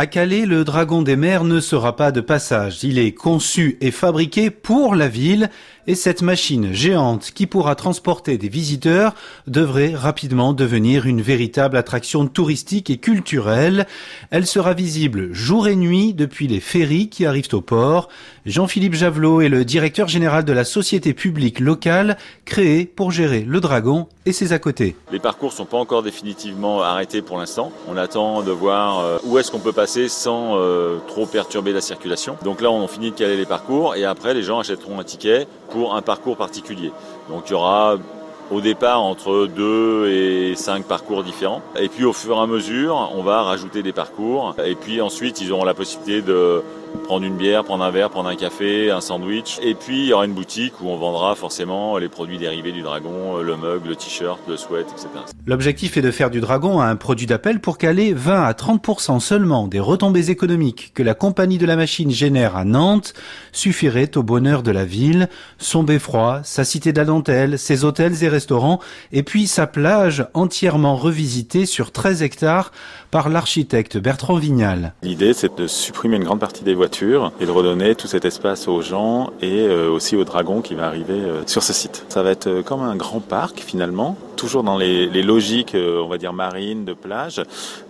À Calais, le dragon des mers ne sera pas de passage. Il est conçu et fabriqué pour la ville et cette machine géante qui pourra transporter des visiteurs devrait rapidement devenir une véritable attraction touristique et culturelle. Elle sera visible jour et nuit depuis les ferries qui arrivent au port. Jean-Philippe Javelot est le directeur général de la société publique locale créée pour gérer le dragon et ses à côté. Les parcours sont pas encore définitivement arrêtés pour l'instant. On attend de voir euh, où est-ce qu'on peut passer sans euh, trop perturber la circulation. Donc là, on finit de caler les parcours et après, les gens achèteront un ticket pour un parcours particulier. Donc il y aura au départ entre deux et cinq parcours différents. Et puis au fur et à mesure, on va rajouter des parcours. Et puis ensuite, ils auront la possibilité de prendre une bière, prendre un verre, prendre un café, un sandwich. Et puis il y aura une boutique où on vendra forcément les produits dérivés du dragon, le mug, le t-shirt, le sweat, etc. L'objectif est de faire du dragon un produit d'appel pour caler 20 à 30% seulement des retombées économiques que la compagnie de la machine génère à Nantes suffirait au bonheur de la ville, son beffroi, sa cité de la dentelle, ses hôtels et restaurants, et puis sa plage entièrement revisitée sur 13 hectares par l'architecte Bertrand Vignal. L'idée c'est de supprimer une grande partie des voitures et de redonner tout cet espace aux gens et euh, aussi au dragon qui va arriver euh, sur ce site. Ça va être euh, comme un grand parc finalement, toujours dans les, logiques, on va dire marines, de plage,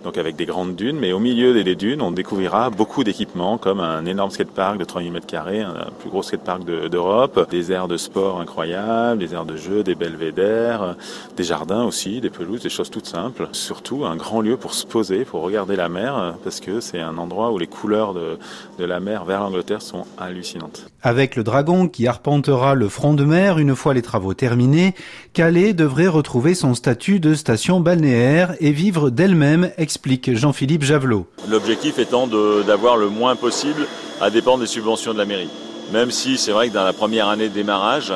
donc avec des grandes dunes, mais au milieu des dunes, on découvrira beaucoup d'équipements comme un énorme skatepark de 3000 mètres carrés, un plus gros skatepark d'Europe, des aires de sport incroyables, des aires de jeu, des belvédères, des jardins aussi, des pelouses, des choses toutes simples. Surtout un grand lieu pour se poser, pour regarder la mer, parce que c'est un endroit où les couleurs de, de la mer vers l'Angleterre sont hallucinantes. Avec le dragon qui arpentera le front de mer une fois les travaux terminés, Calais devrait retrouver son statut de station balnéaire et vivre d'elle-même, explique Jean-Philippe Javelot. L'objectif étant d'avoir le moins possible à dépendre des subventions de la mairie. Même si c'est vrai que dans la première année de démarrage,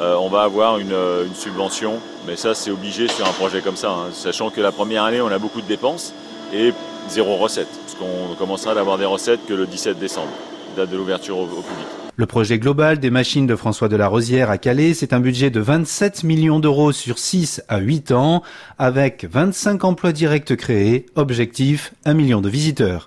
euh, on va avoir une, subvention, mais ça c'est obligé sur un projet comme ça, hein. sachant que la première année on a beaucoup de dépenses et zéro recette, parce qu'on commencera à avoir des recettes que le 17 décembre, date de l'ouverture au, public. Le projet global des machines de François de la Rosière à Calais, c'est un budget de 27 millions d'euros sur 6 à 8 ans, avec 25 emplois directs créés, objectif 1 million de visiteurs.